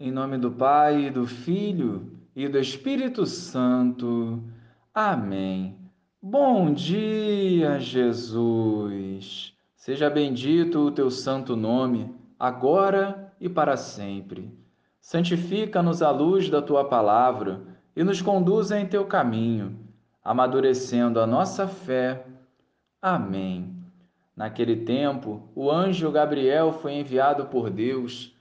Em nome do Pai, do Filho e do Espírito Santo. Amém. Bom dia, Jesus. Seja bendito o teu santo nome, agora e para sempre. Santifica-nos à luz da tua palavra e nos conduza em teu caminho, amadurecendo a nossa fé. Amém. Naquele tempo, o anjo Gabriel foi enviado por Deus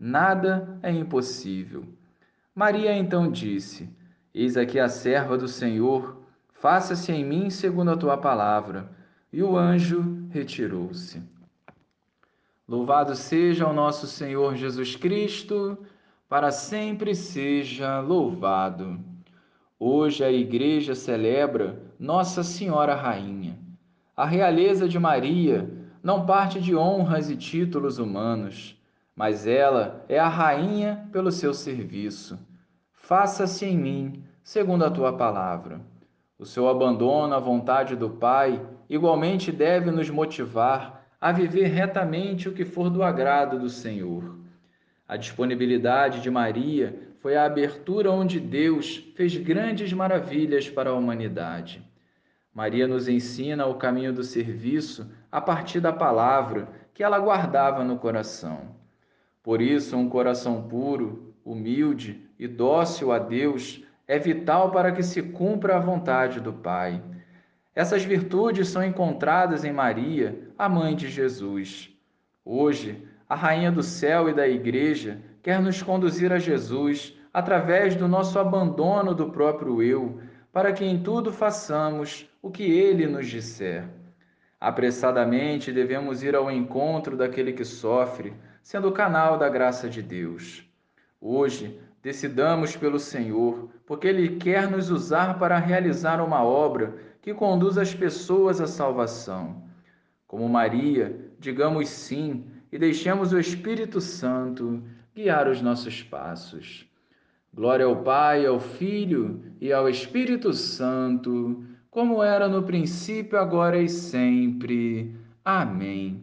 nada é impossível. Maria então disse: Eis aqui a serva do Senhor, faça-se em mim segundo a tua palavra. E o anjo retirou-se. Louvado seja o nosso Senhor Jesus Cristo, para sempre seja louvado. Hoje a Igreja celebra Nossa Senhora Rainha. A realeza de Maria não parte de honras e títulos humanos mas ela é a rainha pelo seu serviço. Faça-se em mim, segundo a tua palavra. O seu abandono à vontade do Pai igualmente deve nos motivar a viver retamente o que for do agrado do Senhor. A disponibilidade de Maria foi a abertura onde Deus fez grandes maravilhas para a humanidade. Maria nos ensina o caminho do serviço a partir da palavra que ela guardava no coração. Por isso, um coração puro, humilde e dócil a Deus é vital para que se cumpra a vontade do Pai. Essas virtudes são encontradas em Maria, a mãe de Jesus. Hoje, a Rainha do Céu e da Igreja quer nos conduzir a Jesus através do nosso abandono do próprio eu, para que em tudo façamos o que ele nos disser. Apressadamente devemos ir ao encontro daquele que sofre, sendo o canal da graça de Deus. Hoje, decidamos pelo Senhor, porque Ele quer nos usar para realizar uma obra que conduz as pessoas à salvação. Como Maria, digamos sim e deixemos o Espírito Santo guiar os nossos passos. Glória ao Pai, ao Filho e ao Espírito Santo como era no princípio, agora e sempre. Amém.